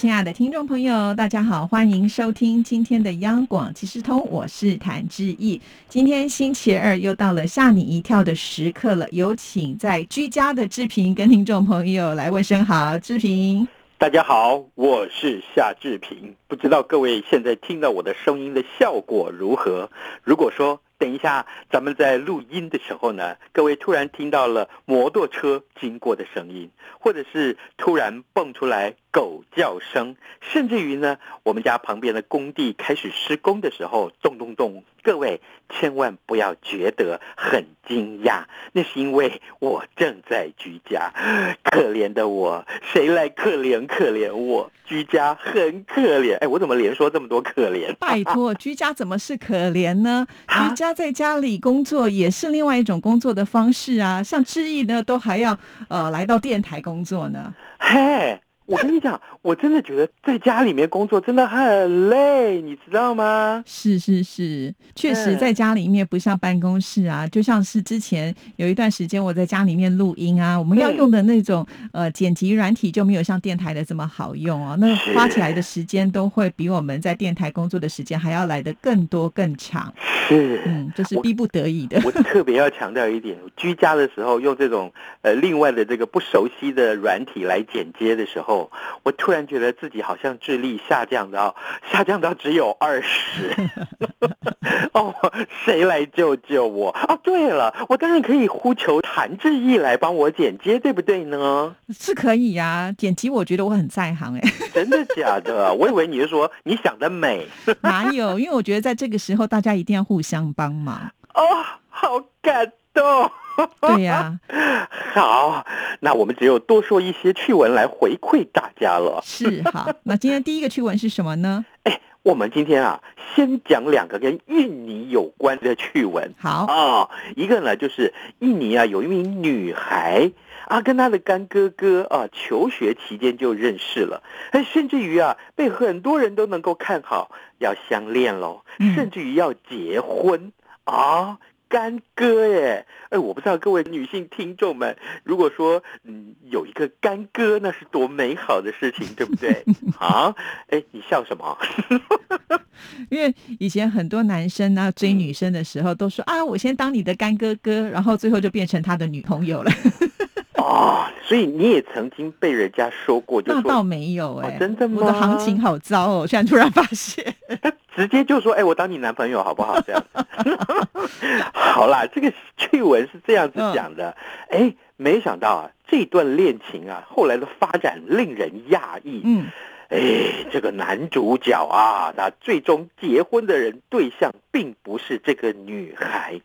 亲爱的听众朋友，大家好，欢迎收听今天的央广即时通，我是谭志毅。今天星期二又到了吓你一跳的时刻了，有请在居家的志平跟听众朋友来问声好，志平。大家好，我是夏志平。不知道各位现在听到我的声音的效果如何？如果说等一下咱们在录音的时候呢，各位突然听到了摩托车经过的声音，或者是突然蹦出来狗叫声，甚至于呢，我们家旁边的工地开始施工的时候，咚咚咚。各位千万不要觉得很惊讶，那是因为我正在居家。可怜的我，谁来可怜可怜我？居家很可怜。哎，我怎么连说这么多可怜？拜托，居家怎么是可怜呢？居 家他在家里工作也是另外一种工作的方式啊。像志毅呢，都还要呃来到电台工作呢。嘿。我跟你讲，我真的觉得在家里面工作真的很累，你知道吗？是是是，确实在家里面不像办公室啊，就像是之前有一段时间我在家里面录音啊，我们要用的那种呃剪辑软体就没有像电台的这么好用哦，那花起来的时间都会比我们在电台工作的时间还要来的更多更长。是，嗯，就是逼不得已的。我特别要强调一点，居家的时候用这种呃另外的这个不熟悉的软体来剪接的时候。我突然觉得自己好像智力下降到下降到只有二十。哦，谁来救救我哦？对了，我当然可以呼求谭志毅来帮我剪接，对不对呢？是可以呀，剪辑我觉得我很在行哎。真的假的？我以为你是说你想的美。哪有？因为我觉得在这个时候大家一定要互相帮忙。哦，好感动。对呀，好，那我们只有多说一些趣闻来回馈大家了。是好，那今天第一个趣闻是什么呢？哎，我们今天啊，先讲两个跟印尼有关的趣闻。好啊，一个呢就是印尼啊有一名女孩啊，跟她的干哥哥啊求学期间就认识了，哎，甚至于啊被很多人都能够看好要相恋喽，甚至于要结婚啊。干哥耶，哎，我不知道各位女性听众们，如果说嗯有一个干哥，那是多美好的事情，对不对？啊，哎，你笑什么？因为以前很多男生呢追女生的时候都说啊，我先当你的干哥哥，然后最后就变成他的女朋友了。哦，所以你也曾经被人家说过，就那倒没有哎，真的吗？我的行情好糟哦，现在突然发现，他直接就说，哎，我当你男朋友好不好？这样，好啦，这个趣闻是这样子讲的，哎，没想到啊，这段恋情啊，后来的发展令人讶异，嗯，哎，这个男主角啊，那最终结婚的人对象并不是这个女孩。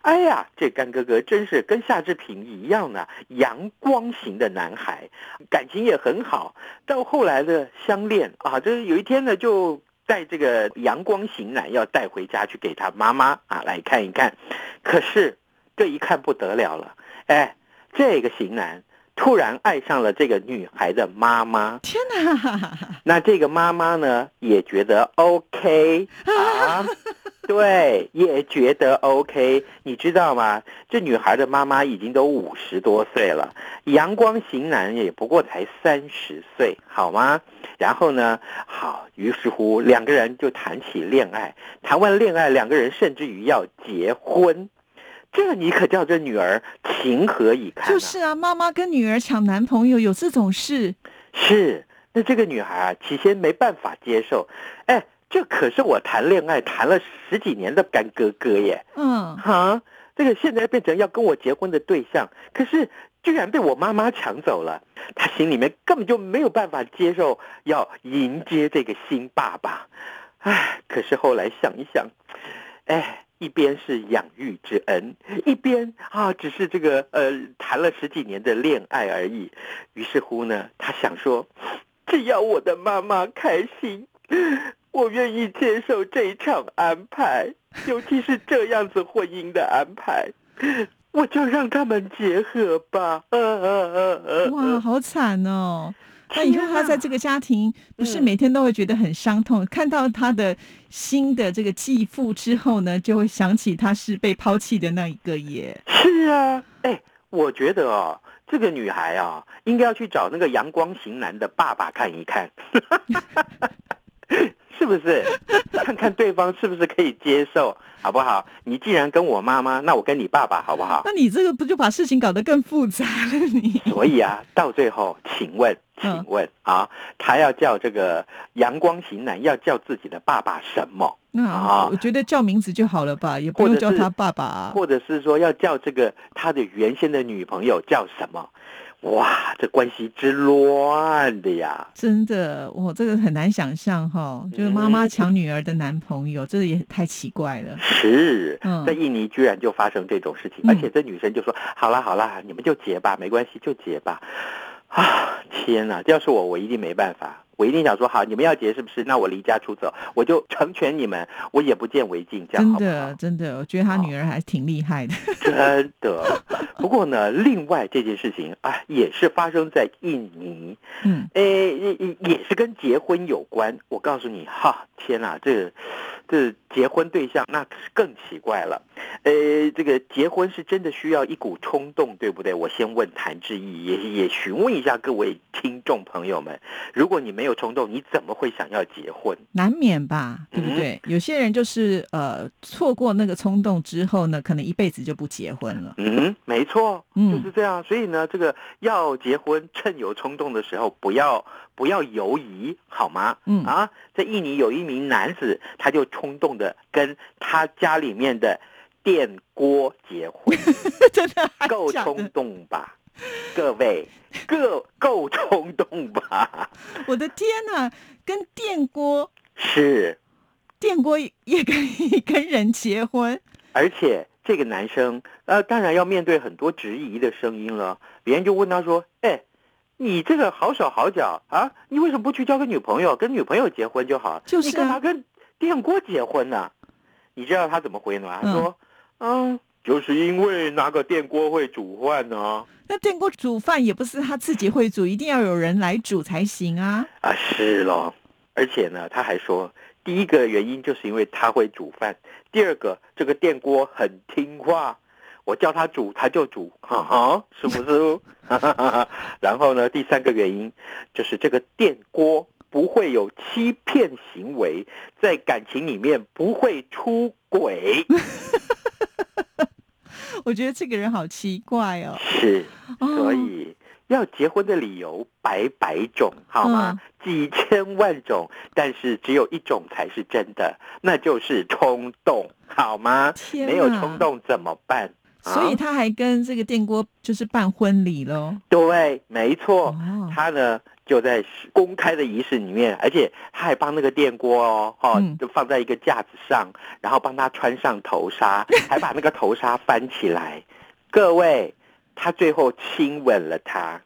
哎呀，这干哥哥真是跟夏志平一样呢，阳光型的男孩，感情也很好。到后来的相恋啊，就是有一天呢，就带这个阳光型男要带回家去给他妈妈啊来看一看。可是这一看不得了了，哎，这个型男突然爱上了这个女孩的妈妈。天哪！那这个妈妈呢，也觉得 OK 啊。对，也觉得 OK，你知道吗？这女孩的妈妈已经都五十多岁了，阳光型男也不过才三十岁，好吗？然后呢，好，于是乎两个人就谈起恋爱，谈完恋爱，两个人甚至于要结婚，这你可叫这女儿情何以堪？就是啊，妈妈跟女儿抢男朋友有这种事？是，那这个女孩啊，起先没办法接受，哎。这可是我谈恋爱谈了十几年的干哥哥耶！嗯，哈，这个现在变成要跟我结婚的对象，可是居然被我妈妈抢走了，他心里面根本就没有办法接受，要迎接这个新爸爸。唉，可是后来想一想，哎，一边是养育之恩，一边啊，只是这个呃谈了十几年的恋爱而已。于是乎呢，他想说，只要我的妈妈开心。我愿意接受这一场安排，尤其是这样子婚姻的安排。我就让他们结合吧。呃呃呃呃，哇，好惨哦！那以后他在这个家庭，不是嗯每天都会觉得很伤痛？看到他的新的这个继父之后呢，就会想起他是被抛弃的那一个耶。是啊，哎，我觉得哦，这个女孩啊，应该要去找那个阳光型男的爸爸看一看，是不是？看看对方是不是可以接受，好不好？你既然跟我妈妈，那我跟你爸爸，好不好？那你这个不就把事情搞得更复杂了？你所以啊，到最后，请问，请问啊，他要叫这个阳光型男要叫自己的爸爸什么？那啊我觉得叫名字就好了吧，也不用叫他爸爸啊。或者是说要叫这个他的原先的女朋友叫什么？哇，这关系之乱的呀！真的，我这个很难想象哈，就是妈妈抢女儿的男朋友，这个也太奇怪了。是嗯，在印尼居然就发生这种事情，嗯而且这女生就说：“好啦好啦，你们就结吧，没关系，就结吧。”啊，天哪！要是我，我一定没办法，我一定想说：好，你们要结是不是？那我离家出走，我就成全你们，我也不见为净，这样真好不好的，？真的，我觉得他女儿还挺厉害的。真的。不过呢，另外这件事情啊，也是发生在印尼，嗯，诶，也也也是跟结婚有关。我告诉你，哈，天哪，这这结婚对象那更奇怪了。呃，这个结婚是真的需要一股冲动，对不对？我先问谭志毅，也也询问一下各位听众朋友们，如果你没有冲动，你怎么会想要结婚？难免吧，对不嗯对？有些人就是呃，错过那个冲动之后呢，可能一辈子就不结婚了。嗯，没错，嗯就是这样。所以呢，这个要结婚，趁有冲动的时候，不要不要犹疑，好吗？嗯啊，在印尼有一名男子，他就冲动的跟他家里面的电锅结婚，真的还够冲动吧？各位，够够冲动吧？我的天呐，跟电锅，是，电锅也可以跟人结婚，而且这个男生，呃，当然要面对很多质疑的声音了。别人就问他说：“哎，你这个好手好脚啊，你为什么不去交个女朋友，跟女朋友结婚就好？就是啊你干嘛跟电锅结婚呢、你知道他怎么回吗？他说：“嗯，就是因为那个电锅会煮饭呢、那电锅煮饭也不是他自己会煮，一定要有人来煮才行啊。啊，是咯，而且呢，他还说，第一个原因就是因为他会煮饭，第二个这个电锅很听话，我叫他煮他就煮，哈哈，是不是？然后呢，第三个原因就是这个电锅不会有欺骗行为，在感情里面不会出轨，我觉得这个人好奇怪哦。是，哦所以。要结婚的理由百百种，好吗？几千万种，但是只有一种才是真的，那就是冲动，好吗？天，没有冲，动怎么办？啊所以他还跟这个电锅就是办婚礼喽。对，没错，哦，他呢就在公开的仪式里面，而且他还帮那个电锅哦，哈、嗯就放在一个架子上，然后帮他穿上头纱，还把那个头纱翻起来。各位，他最后亲吻了他，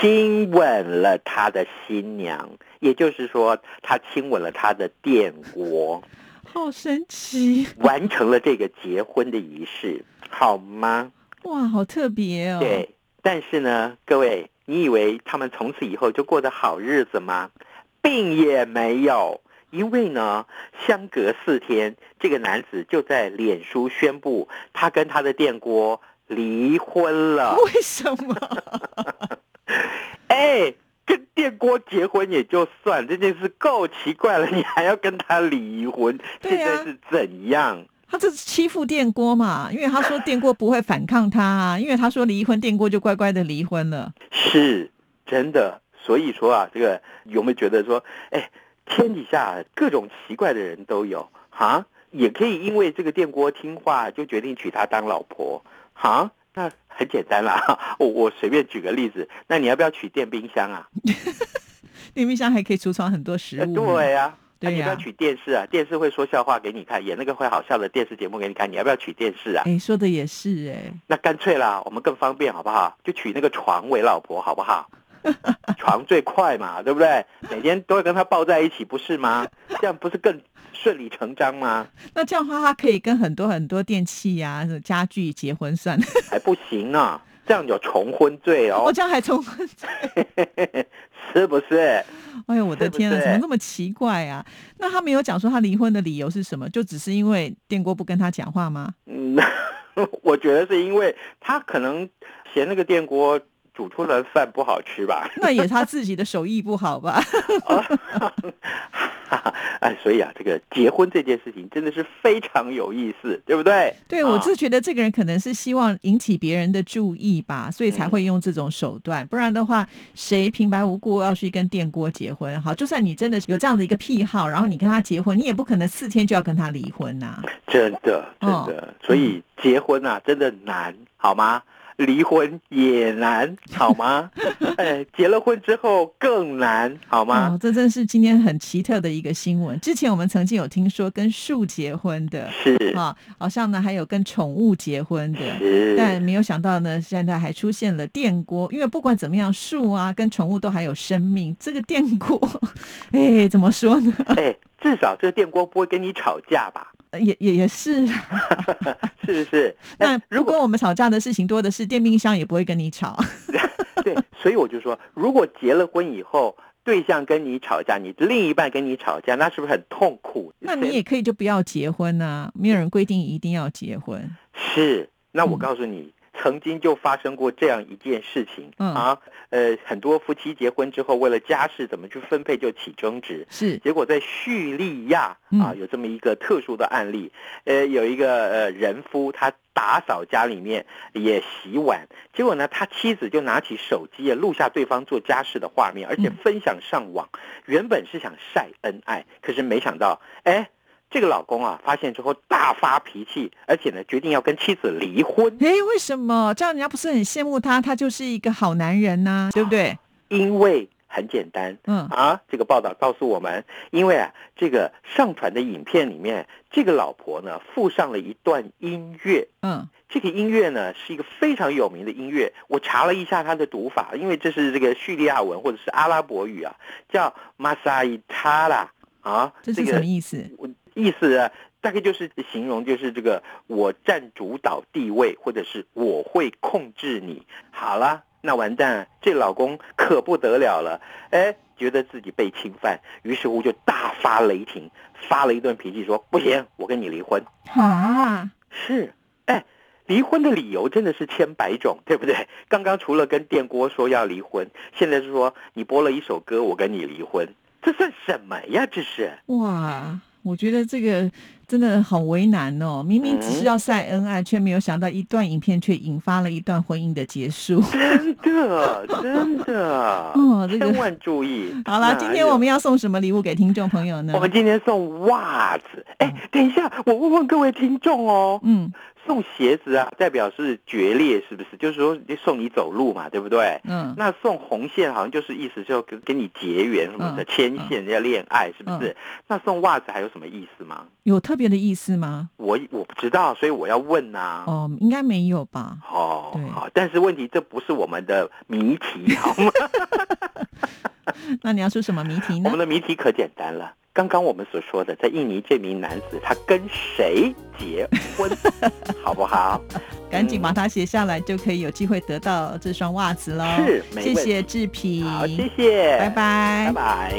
亲吻了他的新娘，也就是说，他亲吻了他的电锅，好神奇完成了这个结婚的仪式，好吗？哇，好特别哦。对，但是呢，各位，你以为他们从此以后就过得好日子吗？并也没有，因为呢，相隔四天，这个男子就在脸书宣布，他跟他的电锅离婚了。为什么？哎，跟电锅结婚也就算，这件事够奇怪了，你还要跟他离婚，啊现在是怎样？他这是欺负电锅嘛？因为他说电锅不会反抗他啊，因为他说离婚，电锅就乖乖的离婚了。是真的，所以说啊，这个有没有觉得说，哎，天底下各种奇怪的人都有哈，也可以因为这个电锅听话，就决定娶她当老婆哈。那很简单啦，我我随便举个例子，那你要不要娶电冰箱啊？电冰箱还可以储藏很多食呃物。对呀、那对呀你要不要娶电视啊？电视会说笑话给你看，演那个会好笑的电视节目给你看，你要不要娶电视啊？哎，说的也是哎。那干脆啦，我们更方便好不好？就娶那个床为老婆好不好？床最快嘛，对不对？每天都会跟他抱在一起，不是吗？这样不是更顺理成章吗？那这样的话，他可以跟很多很多电器呀、家具结婚算？还不行啊，这样有重婚罪哦。我这样还重婚罪，是不是？哎呦，我的天啊，怎么那么奇怪啊？那他没有讲说他离婚的理由是什么？就只是因为电锅不跟他讲话吗？嗯，我觉得是因为他可能嫌那个电锅。煮出来的饭不好吃吧？那也是他自己的手艺不好吧？哎，所以啊，这个结婚这件事情真的是非常有意思，对不对？对，我就觉得这个人可能是希望引起别人的注意吧，所以才会用这种手段。不然的话，谁平白无故要去跟电锅结婚？好，就算你真的有这样的一个癖好，然后你跟他结婚，你也不可能四天就要跟他离婚呐。真的，真的，所以结婚啊，真的难，好吗？离婚也难，好吗？哎，结了婚之后更难，好吗？哦，这真是今天很奇特的一个新闻。之前我们曾经有听说跟树结婚的，是啊，好像呢还有跟宠物结婚的，是，但没有想到呢，现在还出现了电锅。因为不管怎么样，树啊跟宠物都还有生命，这个电锅，哎，怎么说呢？哎，至少这个电锅不会跟你吵架吧？也也也是，是 是是。那如果我们吵架的事情多的是，电冰箱也不会跟你吵。对，所以我就说，如果结了婚以后，对象跟你吵架，你另一半跟你吵架，那是不是很痛苦？那你也可以就不要结婚啊，没有人规定一定要结婚。是，那我告诉你。曾经就发生过这样一件事情啊，呃，很多夫妻结婚之后，为了家事怎么去分配就起争执。是，结果在叙利亚啊，有这么一个特殊的案例，呃，有一个呃人夫他打扫家里面也洗碗，结果呢，他妻子就拿起手机啊录下对方做家事的画面，而且分享上网。原本是想晒恩爱，可是没想到，哎。这个老公啊，发现之后大发脾气，而且呢，决定要跟妻子离婚。哎，为什么？这样人家不是很羡慕他？他就是一个好男人呐，对不对？因为很简单，嗯啊，这个报道告诉我们，因为啊，这个上传的影片里面，这个老婆呢附上了一段音乐，嗯，这个音乐呢是一个非常有名的音乐。我查了一下它的读法，因为这是这个叙利亚文或者是阿拉伯语啊，叫马萨伊塔拉啊，这是什么意思？意思啊，大概就是形容，就是这个我占主导地位，或者是我会控制你。好了，那完蛋，这老公可不得了了，哎，觉得自己被侵犯，于是乎就大发雷霆，发了一顿脾气，说不行，我跟你离婚。啊，是，哎，离婚的理由真的是千百种，对不对？刚刚除了跟电锅说要离婚，现在是说你播了一首歌，我跟你离婚，这算什么呀？这是哇。我觉得这个真的好为难哦！明明只是要晒恩爱，却没有想到一段影片却引发了一段婚姻的结束。真的，真的，哦，千万注意。好了，今天我们要送什么礼物给听众朋友呢？我们今天送袜子。哎，等一下，我问问各位听众哦。嗯。送鞋子啊，代表是决裂，是不是？就是说送你走路嘛，对不对？嗯。那送红线好像就是意思就跟跟你结缘什么的，牵线要恋爱，是不是？那送袜子还有什么意思吗？有特别的意思吗？我我不知道，所以我要问呐。哦，应该没有吧？哦，好，但是问题这不是我们的谜题，好吗？那你要出什么谜题呢？我们的谜题可简单了。刚刚我们所说的，在印尼这名男子他跟谁结婚，好不好？赶紧把它写下来，就可以有机会得到这双袜子喽。是，谢谢志平，好，谢谢，拜拜，拜拜。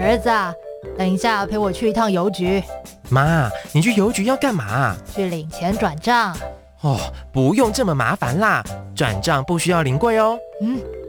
儿子，啊，等一下陪我去一趟邮局。妈，你去邮局要干嘛？去领钱转账。哦，不用这么麻烦啦，转账不需要临柜哦。嗯。